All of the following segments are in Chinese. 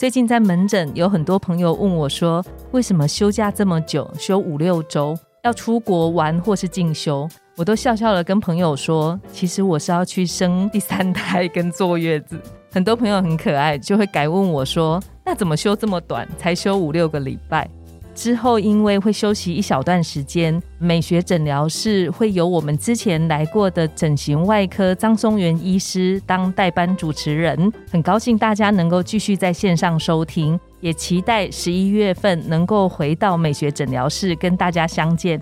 最近在门诊有很多朋友问我说，为什么休假这么久，休五六周，要出国玩或是进修？我都笑笑的跟朋友说，其实我是要去生第三胎跟坐月子。很多朋友很可爱，就会改问我说，那怎么休这么短，才休五六个礼拜？之后，因为会休息一小段时间，美学诊疗室会由我们之前来过的整形外科张松元医师当代班主持人。很高兴大家能够继续在线上收听，也期待十一月份能够回到美学诊疗室跟大家相见。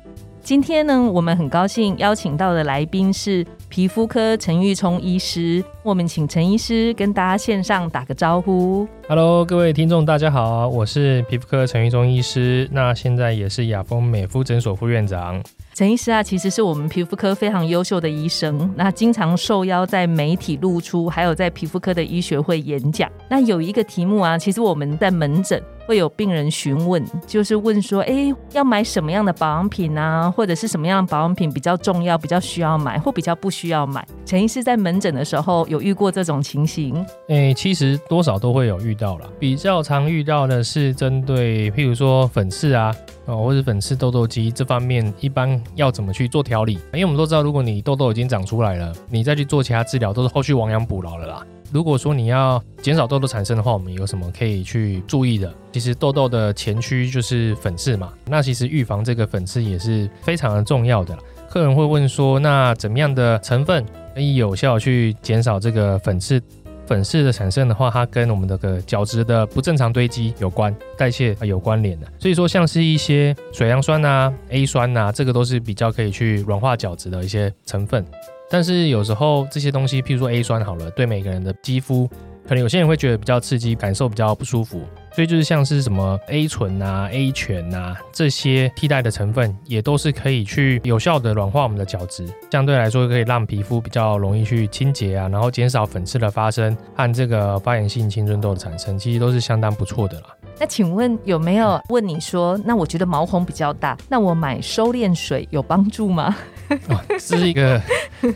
今天呢，我们很高兴邀请到的来宾是皮肤科陈玉聪医师。我们请陈医师跟大家线上打个招呼。Hello，各位听众，大家好，我是皮肤科陈玉聪医师，那现在也是雅丰美肤诊所副院长。陈医师啊，其实是我们皮肤科非常优秀的医生，那经常受邀在媒体露出，还有在皮肤科的医学会演讲。那有一个题目啊，其实我们在门诊会有病人询问，就是问说，哎，要买什么样的保养品啊，或者是什么样的保养品比较重要，比较需要买，或比较不需要买？陈医师在门诊的时候有遇过这种情形？哎，其实多少都会有遇到了，比较常遇到的是针对，譬如说粉刺啊。哦，或者粉刺、痘痘肌这方面，一般要怎么去做调理？因为我们都知道，如果你痘痘已经长出来了，你再去做其他治疗，都是后续亡羊补牢了啦。如果说你要减少痘痘产生的话，我们有什么可以去注意的？其实痘痘的前驱就是粉刺嘛，那其实预防这个粉刺也是非常的重要的。客人会问说，那怎么样的成分可以有效去减少这个粉刺？粉刺的产生的话，它跟我们这个角质的不正常堆积有关，代谢有关联的。所以说，像是一些水杨酸呐、A 酸呐，这个都是比较可以去软化角质的一些成分。但是有时候这些东西，譬如说 A 酸好了，对每个人的肌肤，可能有些人会觉得比较刺激，感受比较不舒服。所以就是像是什么 A 醇啊、A 醛啊这些替代的成分，也都是可以去有效的软化我们的角质，相对来说可以让皮肤比较容易去清洁啊，然后减少粉刺的发生和这个发炎性青春痘的产生，其实都是相当不错的啦。那请问有没有问你说，那我觉得毛孔比较大，那我买收敛水有帮助吗？这是一个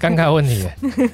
尴尬问题，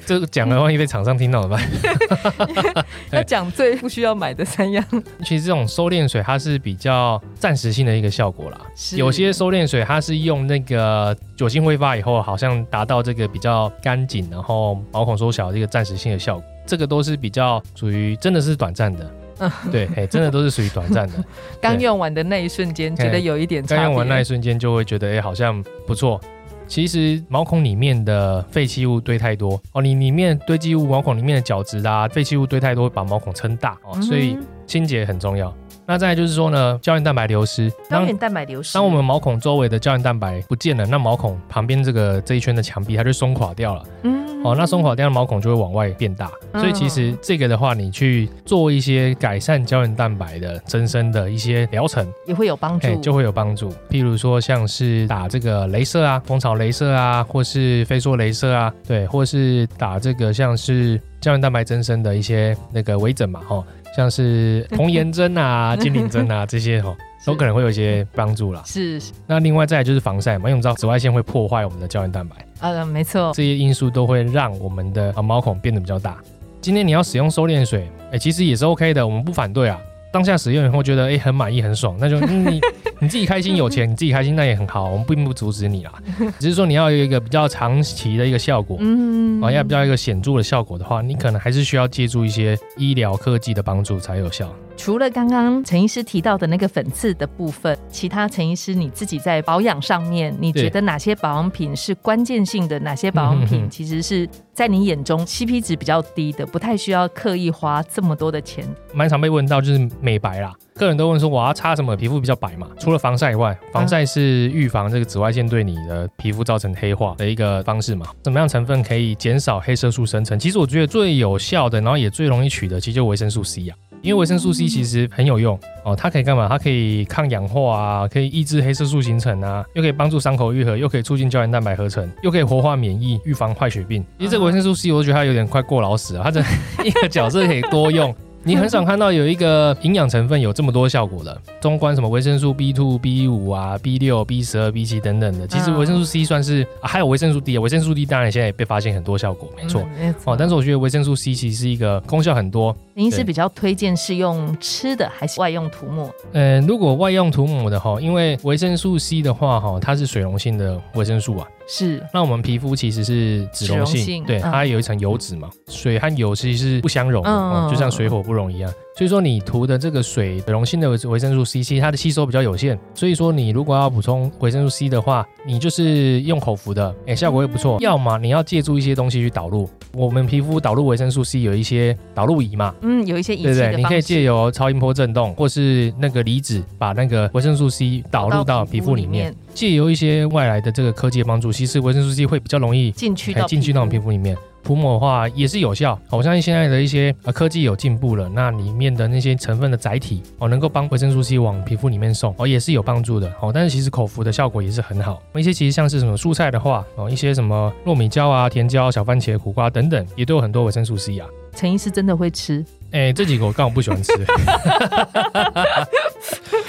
这个讲了万一被厂商听到怎么办？要讲最不需要买的三样。其实这种收敛水它是比较暂时性的一个效果啦。有些收敛水它是用那个酒精挥发以后，好像达到这个比较干净，然后毛孔缩小这个暂时性的效果。这个都是比较属于真的是短暂的。对，哎，真的都是属于短暂的。刚用完的那一瞬间，觉得有一点。刚用完那一瞬间，就会觉得哎，好像不错。其实毛孔里面的废弃物堆太多哦，你里面堆积物，毛孔里面的角质啊，废弃物堆太多，会把毛孔撑大哦，所以清洁很重要。那再就是说呢，胶原蛋白流失，胶原蛋白流失，当我们毛孔周围的胶原蛋白不见了，那毛孔旁边这个这一圈的墙壁它就松垮掉了。嗯。哦，那松垮掉的毛孔就会往外变大，所以其实这个的话，你去做一些改善胶原蛋白的增生的一些疗程，也会有帮助，就会有帮助。譬如说，像是打这个镭射啊，蜂巢镭射啊，或是飞梭镭射啊，对，或是打这个像是胶原蛋白增生的一些那个微整嘛，哈，像是 童颜针啊、精灵针啊这些，哈。都可能会有一些帮助啦。是。那另外再来就是防晒嘛，因为我们知道紫外线会破坏我们的胶原蛋白。呃，没错。这些因素都会让我们的毛孔变得比较大。今天你要使用收敛水，哎，其实也是 OK 的，我们不反对啊。当下使用以后觉得哎很满意很爽，那就你你自己开心有钱你自己开心那也很好，我们并不阻止你啦。只是说你要有一个比较长期的一个效果，嗯，啊要比较一个显著的效果的话，你可能还是需要借助一些医疗科技的帮助才有效。除了刚刚陈医师提到的那个粉刺的部分，其他陈医师你自己在保养上面，你觉得哪些保养品是关键性的？哪些保养品其实是在你眼中 CP 值比较低的，不太需要刻意花这么多的钱？蛮常被问到就是美白啦，个人都问说我要擦什么皮肤比较白嘛？除了防晒以外，防晒是预防这个紫外线对你的皮肤造成黑化的一个方式嘛？怎么样成分可以减少黑色素生成？其实我觉得最有效的，然后也最容易取得，其实就维生素 C 啊。因为维生素 C 其实很有用哦，它可以干嘛？它可以抗氧化啊，可以抑制黑色素形成啊，又可以帮助伤口愈合，又可以促进胶原蛋白合成，又可以活化免疫，预防坏血病。其实这个维生素 C，我觉得它有点快过劳死了，它这 一个角色可以多用。你很少看到有一个营养成分有这么多效果的，中观什么维生素 B two、B 五啊、B 六、B 十二、B 七等等的，其实维生素 C 算是，还有维生素 D 啊，维生素 D 当然现在也被发现很多效果，没错，哦，但是我觉得维生素 C 其实是一个功效很多。您是比较推荐是用吃的还是外用涂抹？嗯，如果外用涂抹的哈，因为维生素 C 的话哈，它是水溶性的维生素啊。是，那我们皮肤其实是脂溶性，对，它有一层油脂嘛，水和油其实是不相容的，就像水火不容一样。所以说你涂的这个水溶性的维生素 C，其实它的吸收比较有限。所以说你如果要补充维生素 C 的话，你就是用口服的，哎，效果会不错。要么你要借助一些东西去导入，我们皮肤导入维生素 C 有一些导入仪嘛，嗯，有一些仪器对对，你可以借由超音波震动或是那个离子把那个维生素 C 导入到皮肤里面。借由一些外来的这个科技的帮助，其实维生素 C 会比较容易进去到进去到我们皮肤里面。涂抹的话也是有效，我相信现在的一些呃科技有进步了，那里面的那些成分的载体哦，能够帮维生素 C 往皮肤里面送哦，也是有帮助的哦。但是其实口服的效果也是很好。一些其实像是什么蔬菜的话哦，一些什么糯米椒啊、甜椒、小番茄、苦瓜等等，也都有很多维生素 C 啊。陈医师真的会吃？哎，这几个我刚好不喜欢吃。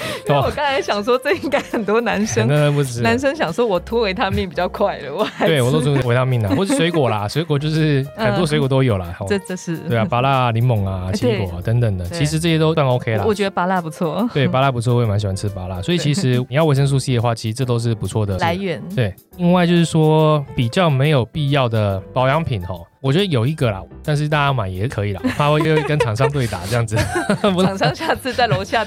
我刚才想说，这应该很多男生，男生想说，我涂维他命比较快了，我还对我都涂维他命啊，或是水果啦，水果就是很多水果都有啦。这这是对啊，芭乐、柠檬啊、奇果啊等等的，其实这些都算 OK 啦。我觉得芭乐不错，对芭乐不错，我也蛮喜欢吃芭乐，所以其实你要维生素 C 的话，其实这都是不错的来源。对，另外就是说比较没有必要的保养品哦。我觉得有一个啦，但是大家买也可以啦，他会跟厂商对打这样子。厂商下次在楼下。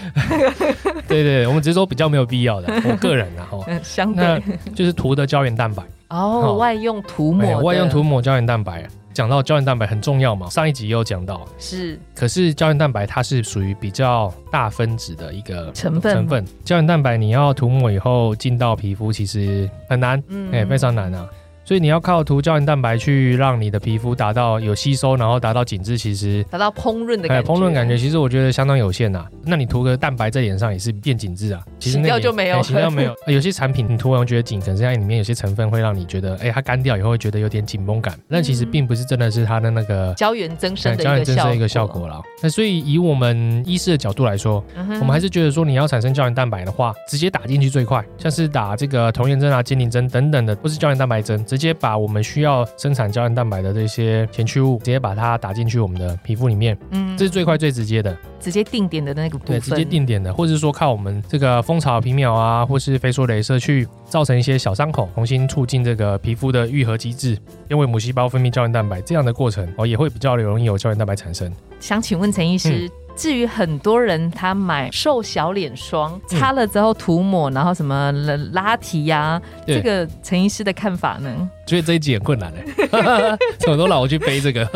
对对，我们只是说比较没有必要的，我个人然后。相对就是涂的胶原蛋白哦，外用涂抹，外用涂抹胶原蛋白。讲到胶原蛋白很重要嘛，上一集也有讲到。是，可是胶原蛋白它是属于比较大分子的一个成分。成分胶原蛋白你要涂抹以后进到皮肤，其实很难，哎，非常难啊。所以你要靠涂胶原蛋白去让你的皮肤达到有吸收，然后达到紧致，其实达到烹饪的感觉。烹饪感觉其实我觉得相当有限呐。那你涂个蛋白在脸上也是变紧致啊。其洗掉就没有，洗掉没有。有些产品你涂完觉得紧，可能是因为里面有些成分会让你觉得，哎，它干掉以后会觉得有点紧绷感。但其实并不是真的是它的那个胶原增生的胶原增生一个效果了。那所以以我们医师的角度来说，我们还是觉得说你要产生胶原蛋白的话，直接打进去最快，像是打这个童颜针啊、精灵针等等的，不是胶原蛋白针，直接把我们。需要生产胶原蛋白的这些前驱物，直接把它打进去我们的皮肤里面，嗯，这是最快最直接的，直接定点的那个部分，对，直接定点的，或者是说靠我们这个蜂巢皮秒啊，或是飞梭镭射去造成一些小伤口，重新促进这个皮肤的愈合机制，因为母细胞分泌胶原蛋白这样的过程哦，也会比较容易有胶原蛋白产生。想请问陈医师。至于很多人他买瘦小脸霜，擦了之后涂抹，然后什么拉提呀，这个陈医师的看法呢？觉得这一集很困难嘞，怎么都老我去背这个。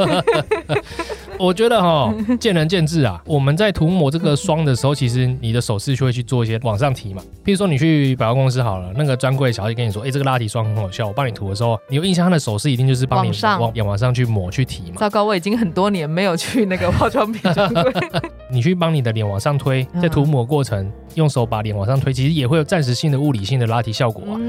我觉得哈，见仁见智啊。我们在涂抹这个霜的时候，其实你的手势就会去做一些往上提嘛。譬如说你去百货公司好了，那个专柜小姐跟你说，哎，这个拉提霜很好笑，我帮你涂的时候，你有印象，她的手势一定就是帮你往往上去抹去提嘛。糟糕，我已经很多年没有去那个化妆品专柜。你去帮你的脸往上推，在涂抹过程用手把脸往上推，其实也会有暂时性的物理性的拉提效果啊。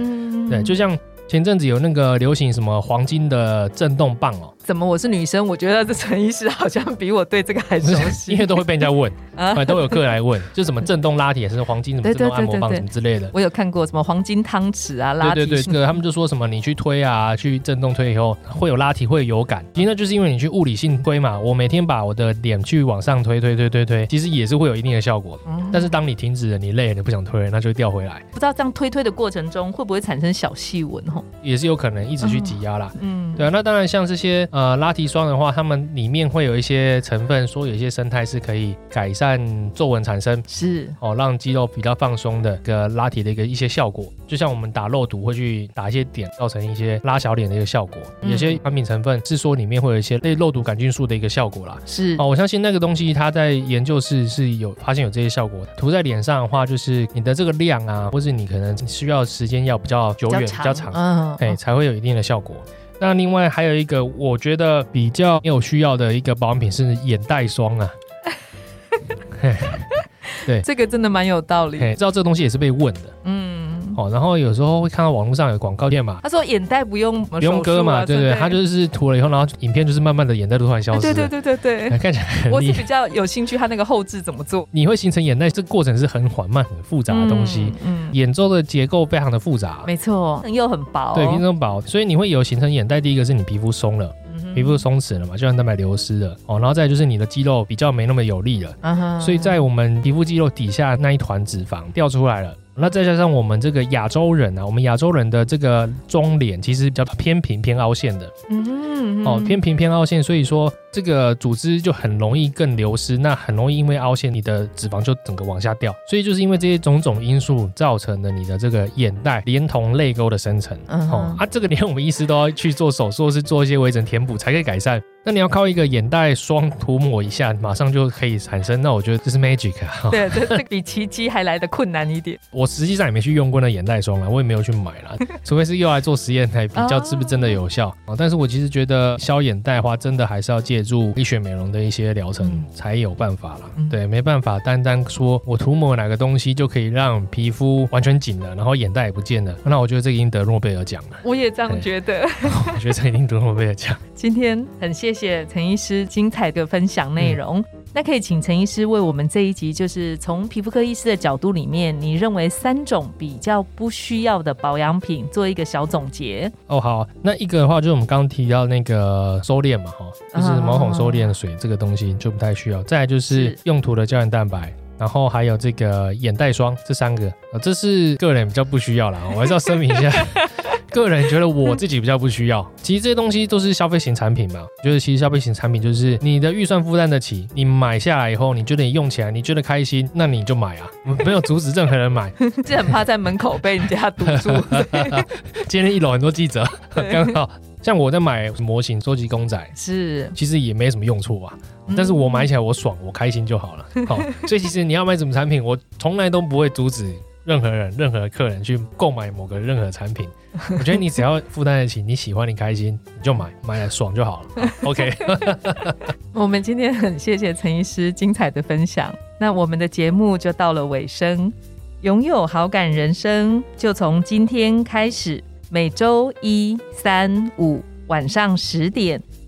对，就像。前阵子有那个流行什么黄金的震动棒哦。怎么我是女生？我觉得这陈医师好像比我对这个还熟悉，因为都会被人家问 啊，都有客人来问，就什么震动拉铁，是黄金什么震动按摩棒什么之类的。我有看过什么黄金汤匙啊，拉对对对，这个他们就说什么你去推啊，去震动推以后会有拉提，会有感。其实那就是因为你去物理性推嘛。我每天把我的脸去往上推推推推推，其实也是会有一定的效果。但是当你停止了，你累了，你不想推了，那就会掉回来。不知道这样推推的过程中会不会产生小细纹？哦，也是有可能一直去挤压啦。嗯，对啊。那当然像这些呃拉提霜的。话，它们里面会有一些成分，说有一些生态是可以改善皱纹产生，是哦，让肌肉比较放松的个拉提的一个一些效果。就像我们打肉毒会去打一些点，造成一些拉小脸的一个效果。有些产品成分是说里面会有一些类肉毒杆菌素的一个效果啦。是哦，我相信那个东西它在研究室是有发现有这些效果。涂在脸上的话，就是你的这个量啊，或是你可能需要时间要比较久远、比较长，嗯，哎，才会有一定的效果。那另外还有一个我觉得比较有需要的一个保养品是眼袋霜啊，对。这个真的蛮有道理。嘿，知道这个东西也是被问的。嗯，哦。然后有时候会看到网络上有广告店嘛，他说眼袋不用不不用割嘛，对对，他就是涂了以后，然后影片就是慢慢的眼袋都突然消失了，对对对对对。看起来。我是比较有兴趣，他那个后置怎么做？你会形成眼袋，这个过程是很缓慢、很复杂的东西。嗯，眼周的结构非常的复杂，没错，又很薄，对，皮肤薄，所以你会有形成眼袋。第一个是你皮肤松了，嗯皮肤松弛了嘛，胶原蛋白流失了哦，然后再就是你的肌肉比较没那么有力了，所以在我们皮肤肌肉底下那一团脂肪掉出来了。那再加上我们这个亚洲人啊，我们亚洲人的这个中脸其实比较偏平偏凹陷的嗯哦，偏平偏凹陷，所以说这个组织就很容易更流失，那很容易因为凹陷，你的脂肪就整个往下掉。所以就是因为这些种种因素造成了你的这个眼袋连同泪沟的生成。嗯哦啊，这个连我们医师都要去做手术，或是做一些微整填补才可以改善。那你要靠一个眼袋霜涂抹一下，马上就可以产生。那我觉得这是 magic 啊！对，这这比奇迹还来的困难一点。我实际上也没去用过那眼袋霜啊，我也没有去买啦，除非是用来做实验来比较是不是真的有效啊。但是我其实觉得消眼袋的话，真的还是要借助医学美容的一些疗程嗯才有办法啦。嗯对，没办法单单说我涂抹哪个东西就可以让皮肤完全紧了，然后眼袋也不见了。那我觉得这个已经得诺贝尔奖了，我也这样觉得。我觉得这个一定得诺贝尔奖。今天很谢谢谢陈医师精彩的分享内嗯容。那可以请陈医师为我们这一集，就是从皮肤科医师的角度里面，你认为三种比较不需要的保养品做一个小总结。哦，好，那一个的话就是我们刚刚提到那个收敛嘛，哈，就是毛孔收敛水这个东西就不太需要。再来就是是用途的胶原蛋白，然后还有这个眼袋霜，这三个，呃，这是个人比较不需要啦，我还是要声明一下。个人觉得我自己比较不需要，其实这些东西都是消费型产品嘛。就是其实消费型产品就是你的预算负担得起，你买下来以后，你觉得你用起来你觉得开心，那你就买啊，我 没有阻止任何人买。这很怕在门口被人家堵住。今天一楼很多记者，刚好像我在买模型、收集公仔，是，其实也没什么用处啊。嗯但是我买起来我爽，我开心就好了。好，所以其实你要买什么产品，我从来都不会阻止任何人、任何客人去购买某个任何产品。我觉得你只要负担得起，你喜欢、你开心，你就买，买了爽就好了。好 OK，我们今天很谢谢陈医师精彩的分享。那我们的节目就到了尾声，拥有好感人生就从今天开始，每周一、三、五晚上十点，